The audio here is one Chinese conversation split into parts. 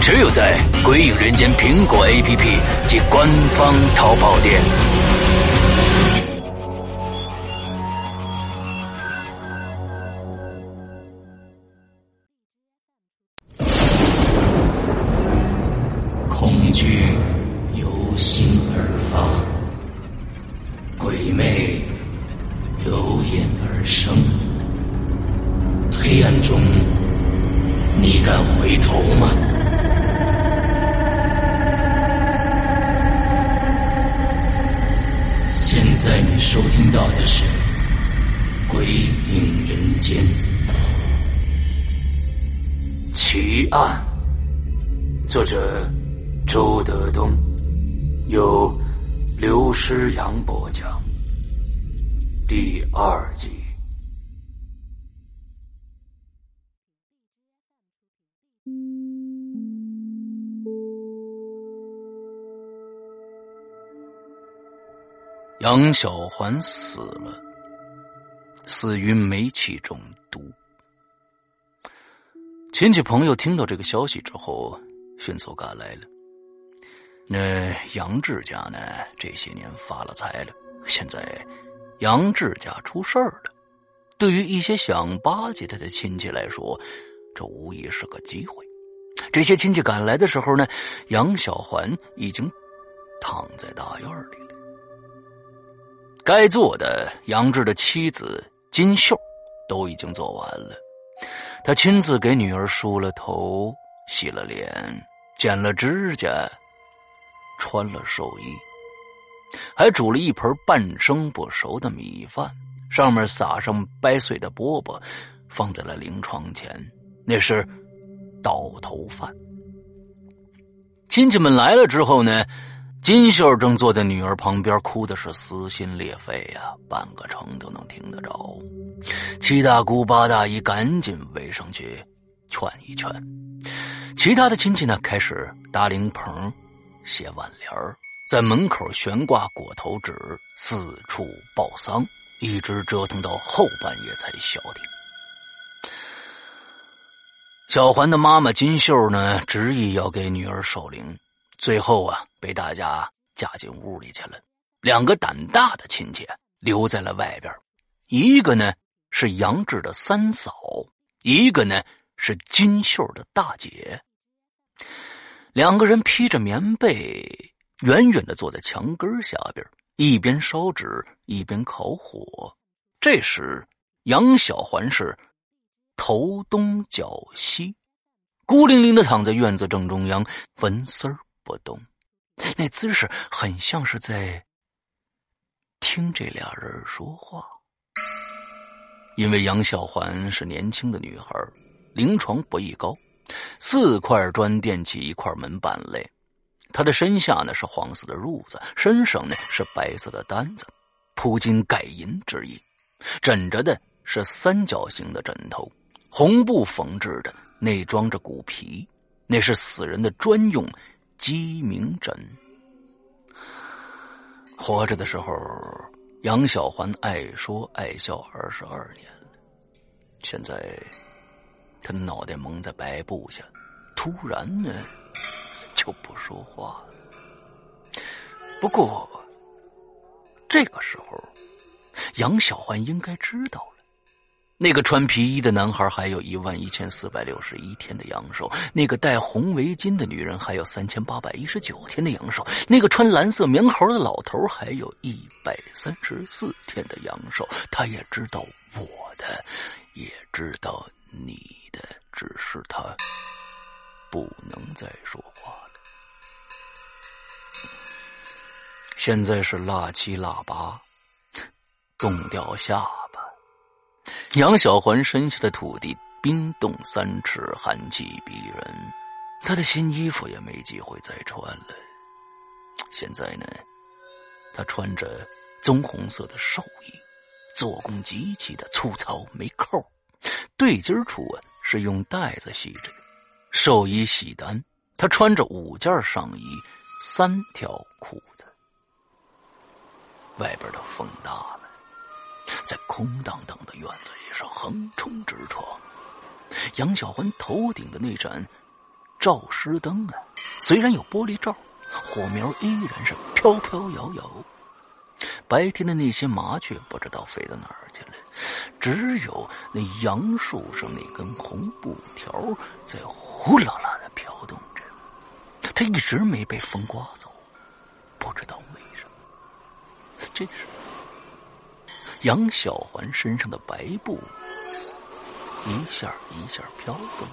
只有在《鬼影人间》苹果 APP 及官方淘宝店。恐惧由心而发，鬼魅由眼而生。黑暗中，你敢回头吗？收听到的是《鬼影人间》奇案，作者周德东，由刘诗阳播讲，第二集。杨小环死了，死于煤气中毒。亲戚朋友听到这个消息之后，迅速赶来了。那杨志家呢？这些年发了财了，现在杨志家出事儿了。对于一些想巴结他的亲戚来说，这无疑是个机会。这些亲戚赶来的时候呢，杨小环已经躺在大院里了。该做的，杨志的妻子金秀都已经做完了。他亲自给女儿梳了头、洗了脸、剪了指甲、穿了寿衣，还煮了一盆半生不熟的米饭，上面撒上掰碎的饽饽，放在了灵床前。那是倒头饭。亲戚们来了之后呢？金秀正坐在女儿旁边，哭的是撕心裂肺呀，半个城都能听得着。七大姑八大姨赶紧围上去劝一劝，其他的亲戚呢开始搭灵棚、写挽联儿在门口悬挂裹头纸，四处报丧，一直折腾到后半夜才消停。小环的妈妈金秀呢，执意要给女儿守灵。最后啊，被大家架进屋里去了。两个胆大的亲戚留在了外边，一个呢是杨志的三嫂，一个呢是金秀的大姐。两个人披着棉被，远远的坐在墙根下边，一边烧纸，一边烤火。这时，杨小环是头东脚西，孤零零的躺在院子正中央，纹丝儿。不动，那姿势很像是在听这俩人说话。因为杨小环是年轻的女孩，临床不易高，四块砖垫起一块门板来。她的身下呢是黄色的褥子，身上呢是白色的单子，铺金盖银之意。枕着的是三角形的枕头，红布缝制的，内装着骨皮，那是死人的专用。鸡鸣枕。活着的时候，杨小环爱说爱笑二十二年了。现在，他脑袋蒙在白布下，突然呢，就不说话了。不过，这个时候，杨小环应该知道了。那个穿皮衣的男孩还有一万一千四百六十一天的阳寿，那个戴红围巾的女人还有三千八百一十九天的阳寿，那个穿蓝色棉袄的老头还有一百三十四天的阳寿。他也知道我的，也知道你的，只是他不能再说话了。现在是腊七腊八，冻掉下。杨小环身下的土地冰冻三尺，寒气逼人，他的新衣服也没机会再穿了。现在呢，他穿着棕红色的寿衣，做工极其的粗糙，没扣，对襟处啊是用带子系着。寿衣洗单，他穿着五件上衣，三条裤子。外边的风大了，在空荡荡的院子里是横冲直撞。杨小环头顶的那盏照湿灯啊，虽然有玻璃罩，火苗依然是飘飘摇摇。白天的那些麻雀不知道飞到哪儿去了，只有那杨树上那根红布条在呼啦啦的飘动着。它一直没被风刮走，不知道为什么。这时，杨小环身上的白布。一下一下飘动，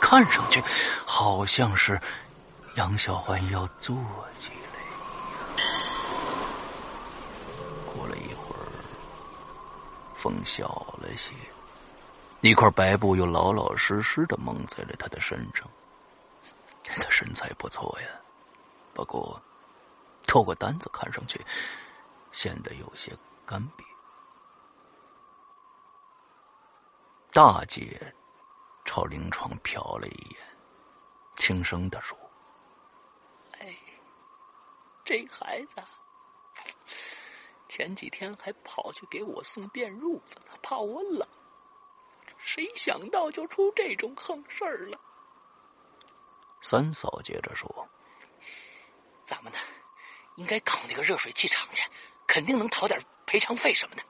看上去好像是杨小环要坐起来。过了一会儿，风小了些，一块白布又老老实实的蒙在了他的身上。他身材不错呀，不过透过单子看上去显得有些干瘪。大姐朝灵床瞟了一眼，轻声的说：“哎，这孩子前几天还跑去给我送电褥子呢，怕我冷，谁想到就出这种横事儿了。”三嫂接着说：“咱们呢，应该搞那个热水器厂去，肯定能讨点赔偿费什么的。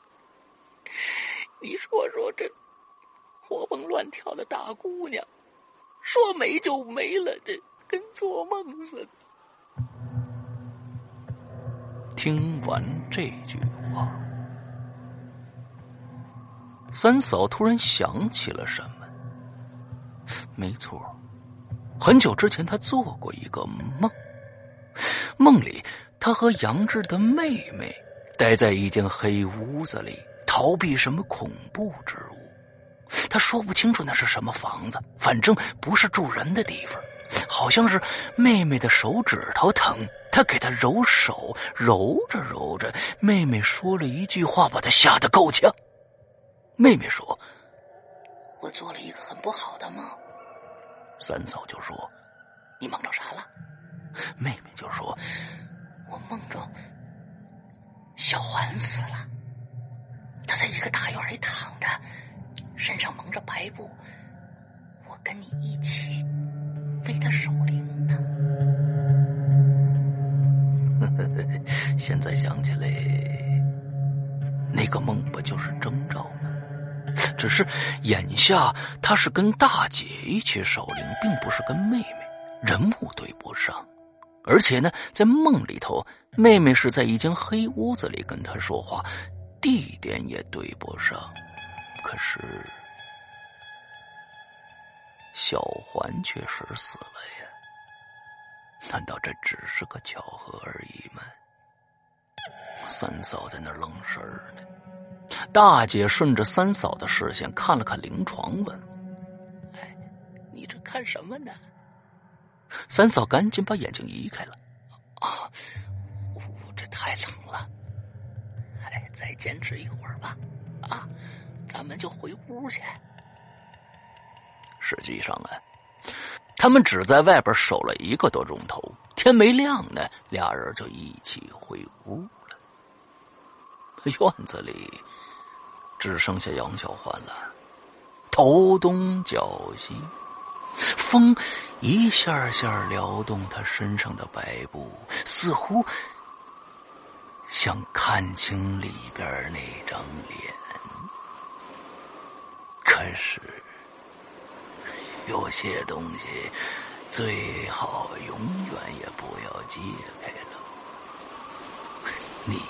你说说这……”活蹦乱跳的大姑娘，说没就没了，这跟做梦似的。听完这句话，三嫂突然想起了什么。没错，很久之前她做过一个梦，梦里她和杨志的妹妹待在一间黑屋子里，逃避什么恐怖之物。他说不清楚那是什么房子，反正不是住人的地方。好像是妹妹的手指头疼，他给她揉手，揉着揉着，妹妹说了一句话，把他吓得够呛。妹妹说：“我做了一个很不好的梦。”三嫂就说：“你梦着啥了？”妹妹就说：“我梦着小环死了，他在一个大院里躺着。”身上蒙着白布，我跟你一起为他守灵呢。现在想起来，那个梦不就是征兆吗？只是眼下他是跟大姐一起守灵，并不是跟妹妹，人物对不上。而且呢，在梦里头，妹妹是在一间黑屋子里跟他说话，地点也对不上。可是，小环确实死了呀？难道这只是个巧合而已吗？三嫂在那愣神儿呢。大姐顺着三嫂的视线看了看灵床，问：“哎，你这看什么呢？”三嫂赶紧把眼睛移开了。啊，我这太冷了。哎，再坚持一会儿吧。啊。咱们就回屋去。实际上啊，他们只在外边守了一个多钟头，天没亮呢，俩人就一起回屋了。院子里只剩下杨小欢了，头东脚西，风一下下撩动他身上的白布，似乎想看清里边那张脸。但是，有些东西最好永远也不要揭开了。你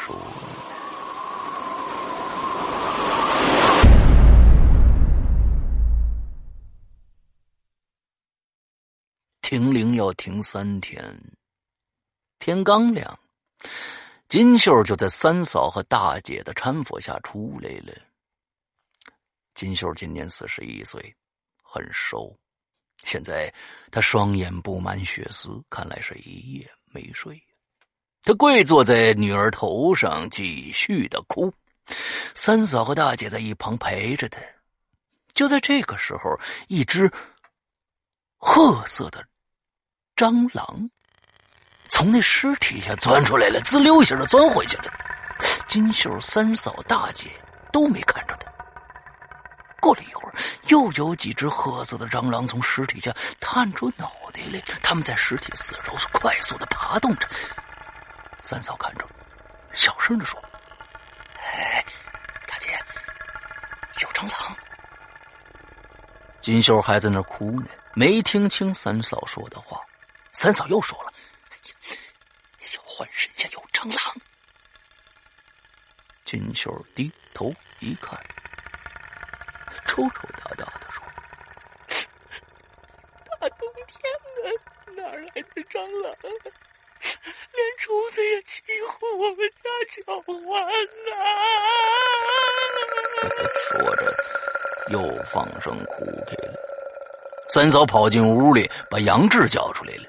说？停灵要停三天，天刚亮，金秀就在三嫂和大姐的搀扶下出来了。金秀今年四十一岁，很瘦。现在他双眼布满血丝，看来是一夜没睡。他跪坐在女儿头上，继续的哭。三嫂和大姐在一旁陪着他。就在这个时候，一只褐色的蟑螂从那尸体下钻出来了，滋溜一下就钻回去了。金秀、三嫂、大姐都没看着他。过了一会儿，又有几只褐色的蟑螂从尸体下探出脑袋来，他们在尸体四周快速的爬动着。三嫂看着，小声的说：“哎，大姐，有蟑螂。”金秀还在那哭呢，没听清三嫂说的话。三嫂又说了：“小欢身下有蟑螂。”金秀低头一看。抽抽搭搭的说：“大冬天的，哪来的蟑螂？连虫子也欺负我们家小欢呐！”说着，又放声哭起来。三嫂跑进屋里，把杨志叫出来了。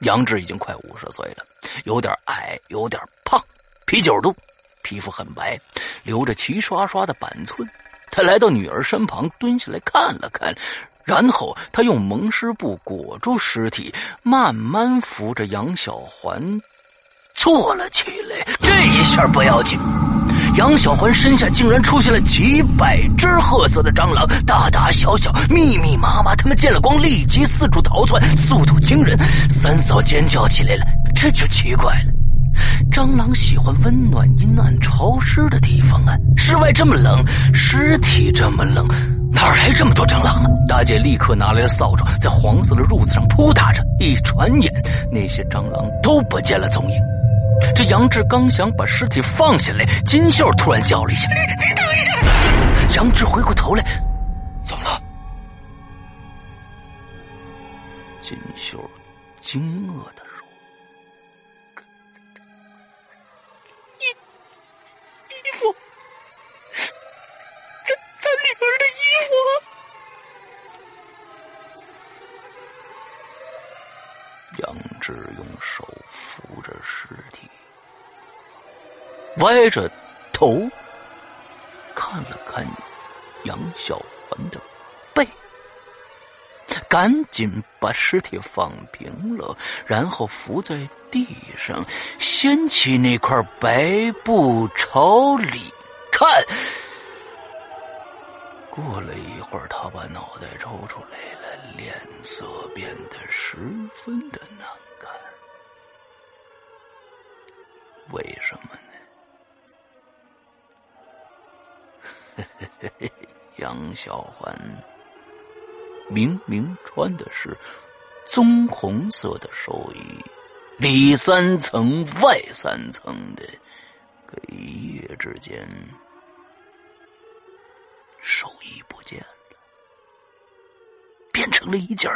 杨志已经快五十岁了，有点矮，有点胖，啤酒肚，皮肤很白，留着齐刷刷的板寸。他来到女儿身旁，蹲下来看了看，然后他用蒙尸布裹住尸体，慢慢扶着杨小环坐了起来。这一下不要紧，杨小环身下竟然出现了几百只褐色的蟑螂，大大小小，密密麻麻。他们见了光，立即四处逃窜，速度惊人。三嫂尖叫起来了，这就奇怪了。蟑螂喜欢温暖、阴暗、潮湿的地方啊！室外这么冷，尸体这么冷，哪来这么多蟑螂啊？大姐立刻拿来了扫帚，在黄色的褥子上扑打着。一转眼，那些蟑螂都不见了踪影。这杨志刚想把尸体放下来，金秀突然叫了一下：“等一下！”杨志回过头来：“怎么了？”金秀惊愕的。歪着头看了看杨小环的背，赶紧把尸体放平了，然后伏在地上，掀起那块白布朝里看。过了一会儿，他把脑袋抽出来了，脸色变得十分的难 杨小环明明穿的是棕红色的寿衣，里三层外三层的，可一夜之间。寿衣不见了，变成了一件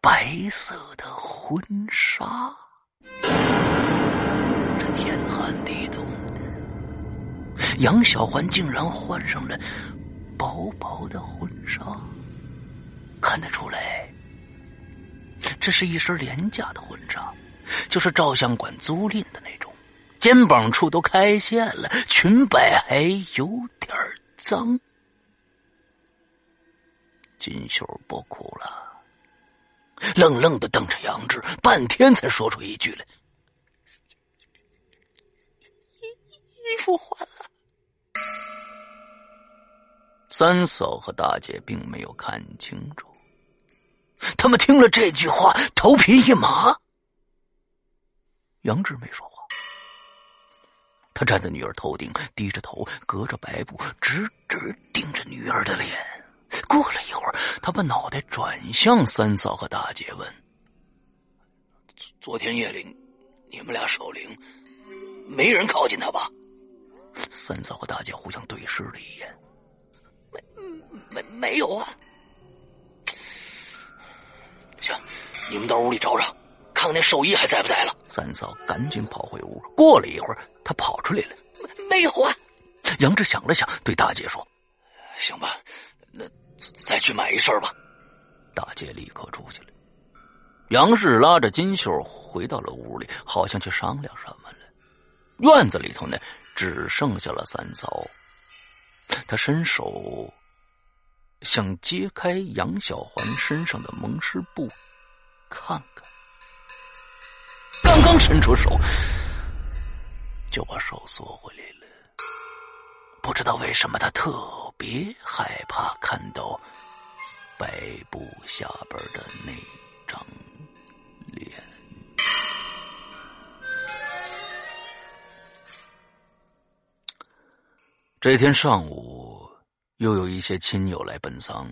白色的婚纱。这天寒地冻，杨小环竟然换上了薄薄的婚纱。看得出来，这是一身廉价的婚纱，就是照相馆租赁的那种。肩膀处都开线了，裙摆还有点脏。金秀不哭了，愣愣的瞪着杨志，半天才说出一句来：“衣衣服换了三嫂和大姐并没有看清楚，他们听了这句话，头皮一麻。杨志没说话。他站在女儿头顶，低着头，隔着白布，直直盯着女儿的脸。过了一会儿，他把脑袋转向三嫂和大姐，问：“昨天夜里，你们俩守灵，没人靠近他吧？”三嫂和大姐互相对视了一眼，“，没，有啊。”“行，你们到屋里找找。”看看那寿衣还在不在了？三嫂赶紧跑回屋。过了一会儿，他跑出来了，没有啊。杨志想了想，对大姐说：“行吧，那再去买一身吧。”大姐立刻出去了。杨氏拉着金秀回到了屋里，好像去商量什么了。院子里头呢，只剩下了三嫂。他伸手想揭开杨小环身上的蒙尸布，看看。刚刚伸出手，就把手缩回来了。不知道为什么，他特别害怕看到白布下边的那张脸。这天上午，又有一些亲友来奔丧，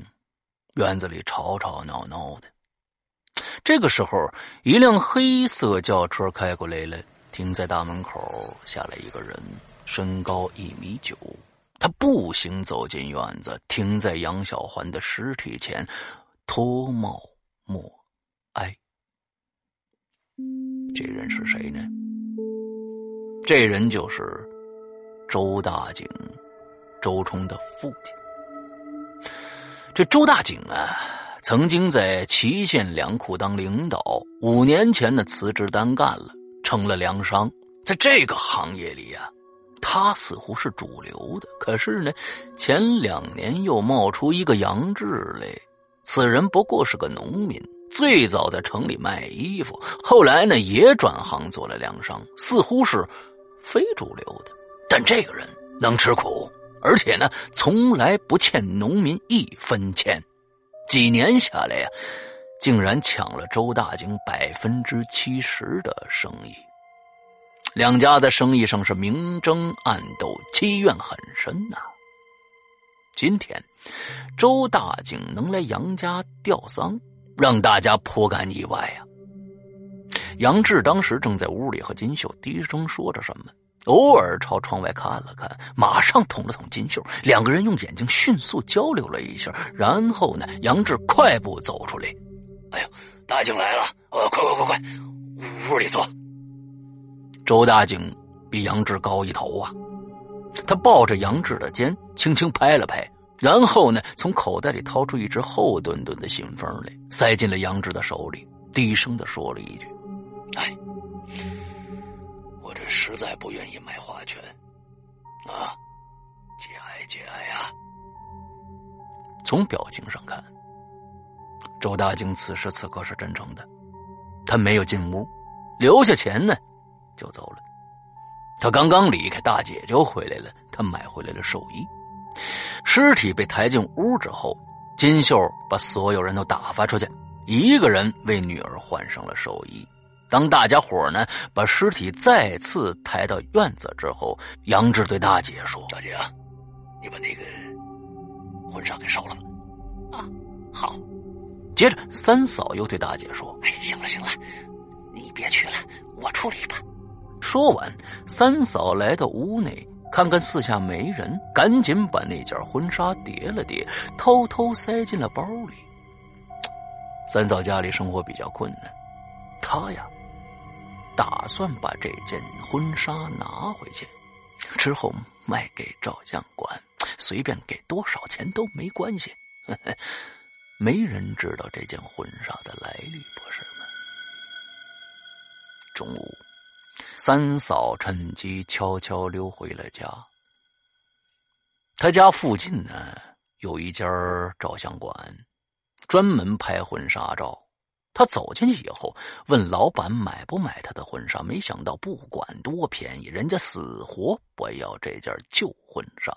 院子里吵吵闹闹的。这个时候，一辆黑色轿车开过来了，停在大门口。下来一个人，身高一米九，他步行走进院子，停在杨小环的尸体前，脱帽默哀。这人是谁呢？这人就是周大景，周冲的父亲。这周大景啊。曾经在祁县粮库当领导，五年前呢辞职单干了，成了粮商。在这个行业里呀，他似乎是主流的。可是呢，前两年又冒出一个杨志来，此人不过是个农民，最早在城里卖衣服，后来呢也转行做了粮商，似乎是非主流的。但这个人能吃苦，而且呢从来不欠农民一分钱。几年下来呀，竟然抢了周大景百分之七十的生意。两家在生意上是明争暗斗，积怨很深呐。今天，周大景能来杨家吊丧，让大家颇感意外呀。杨志当时正在屋里和金秀低声说着什么。偶尔朝窗外看了看，马上捅了捅金秀，两个人用眼睛迅速交流了一下，然后呢，杨志快步走出来。哎呦，大景来了！呃，快快快快，屋里坐。周大景比杨志高一头啊，他抱着杨志的肩，轻轻拍了拍，然后呢，从口袋里掏出一只厚墩墩的信封来，塞进了杨志的手里，低声的说了一句：“哎。”这实在不愿意买花圈，啊，节哀节哀啊！从表情上看，周大景此时此刻是真诚的。他没有进屋，留下钱呢，就走了。他刚刚离开，大姐就回来了。他买回来了寿衣。尸体被抬进屋之后，金秀把所有人都打发出去，一个人为女儿换上了寿衣。当大家伙呢把尸体再次抬到院子之后，杨志对大姐说：“大姐啊，你把那个婚纱给烧了吧。”啊，好。接着三嫂又对大姐说：“哎，行了行了，你别去了，我处理吧。”说完，三嫂来到屋内，看看四下没人，赶紧把那件婚纱叠了叠，偷偷塞进了包里。三嫂家里生活比较困难，她呀。打算把这件婚纱拿回去，之后卖给照相馆，随便给多少钱都没关系。没人知道这件婚纱的来历，不是吗？中午，三嫂趁机悄悄溜回了家。他家附近呢有一家照相馆，专门拍婚纱照。他走进去以后，问老板买不买他的婚纱。没想到不管多便宜，人家死活不要这件旧婚纱。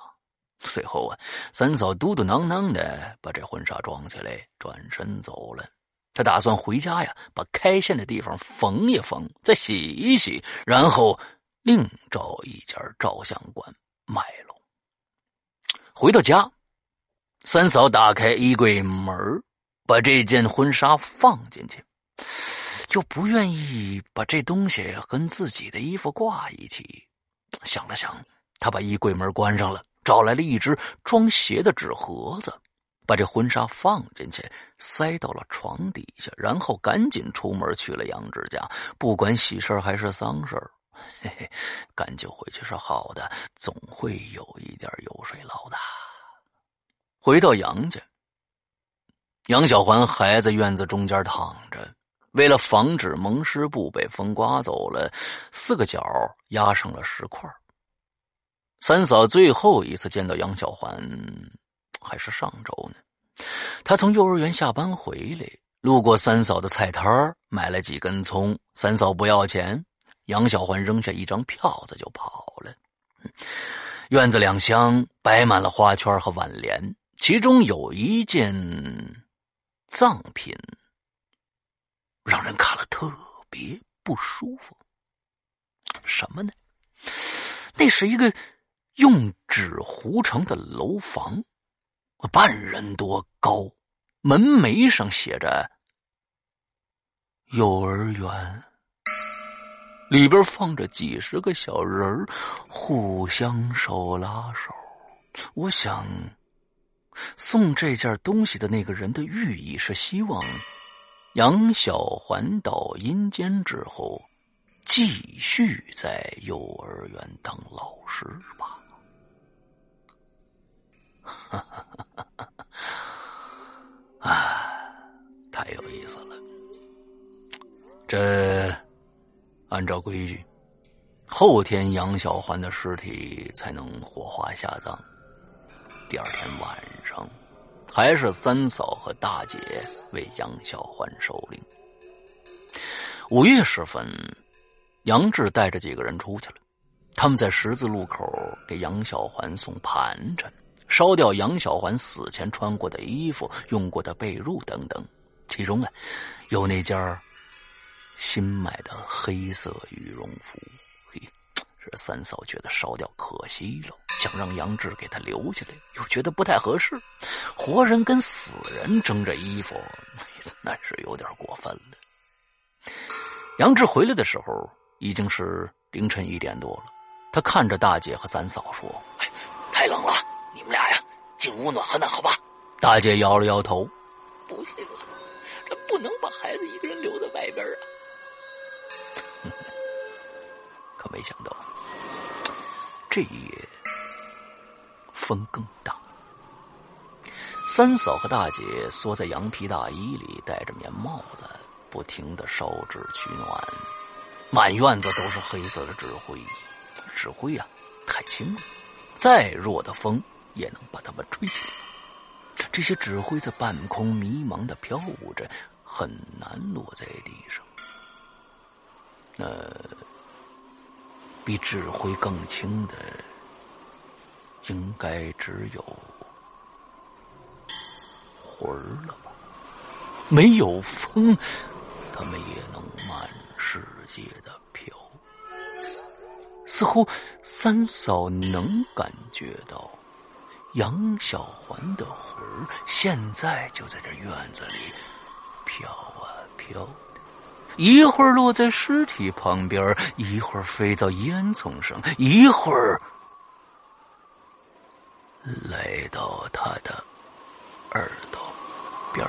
随后啊，三嫂嘟嘟囔囔的把这婚纱装起来，转身走了。他打算回家呀，把开线的地方缝一缝，再洗一洗，然后另找一家照相馆卖喽。回到家，三嫂打开衣柜门把这件婚纱放进去，就不愿意把这东西跟自己的衣服挂一起。想了想，他把衣柜门关上了，找来了一只装鞋的纸盒子，把这婚纱放进去，塞到了床底下，然后赶紧出门去了杨志家。不管喜事还是丧事嘿嘿，赶紧回去是好的，总会有一点油水捞的。回到杨家。杨小环还在院子中间躺着，为了防止蒙尸布被风刮走了，四个角压上了石块。三嫂最后一次见到杨小环，还是上周呢。他从幼儿园下班回来，路过三嫂的菜摊买了几根葱。三嫂不要钱，杨小环扔下一张票子就跑了。院子两厢摆满了花圈和挽联，其中有一件藏品，让人看了特别不舒服。什么呢？那是一个用纸糊成的楼房，半人多高，门楣上写着“幼儿园”。里边放着几十个小人儿，互相手拉手。我想，送这件东西的那个人的寓意是希望杨小环到阴间之后，继续在幼儿园当老师吧。哈哈哈哈哈！啊，太有意思了，这。按照规矩，后天杨小环的尸体才能火化下葬。第二天晚上，还是三嫂和大姐为杨小环守灵。午夜时分，杨志带着几个人出去了。他们在十字路口给杨小环送盘缠，烧掉杨小环死前穿过的衣服、用过的被褥等等。其中啊，有那件新买的黑色羽绒服，嘿，这三嫂觉得烧掉可惜了，想让杨志给他留下来，又觉得不太合适。活人跟死人争这衣服，那是有点过分了。杨志回来的时候已经是凌晨一点多了，他看着大姐和三嫂说：“太冷了，你们俩呀，进屋暖和暖和吧。”大姐摇了摇头：“不行啊，这不能把孩子一个人留在外边啊。”可没想到，这一夜风更大。三嫂和大姐缩在羊皮大衣里，戴着棉帽子，不停的烧纸取暖。满院子都是黑色的纸灰，纸灰啊，太轻了，再弱的风也能把它们吹起来。这些纸灰在半空迷茫的飘舞着，很难落在地上。那比纸灰更轻的，应该只有魂儿了吧？没有风，他们也能满世界的飘。似乎三嫂能感觉到杨小环的魂儿现在就在这院子里飘啊飘。一会儿落在尸体旁边，一会儿飞到烟囱上，一会儿来到他的耳朵边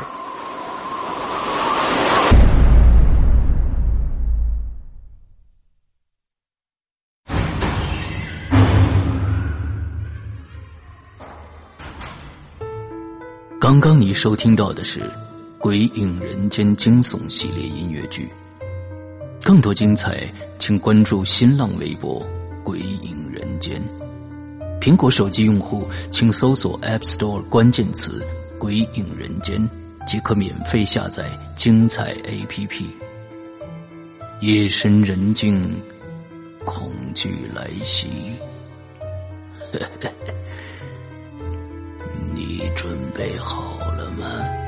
刚刚你收听到的是。《鬼影人间》惊悚系列音乐剧，更多精彩，请关注新浪微博“鬼影人间”。苹果手机用户请搜索 App Store 关键词“鬼影人间”，即可免费下载精彩 APP。夜深人静，恐惧来袭，你准备好了吗？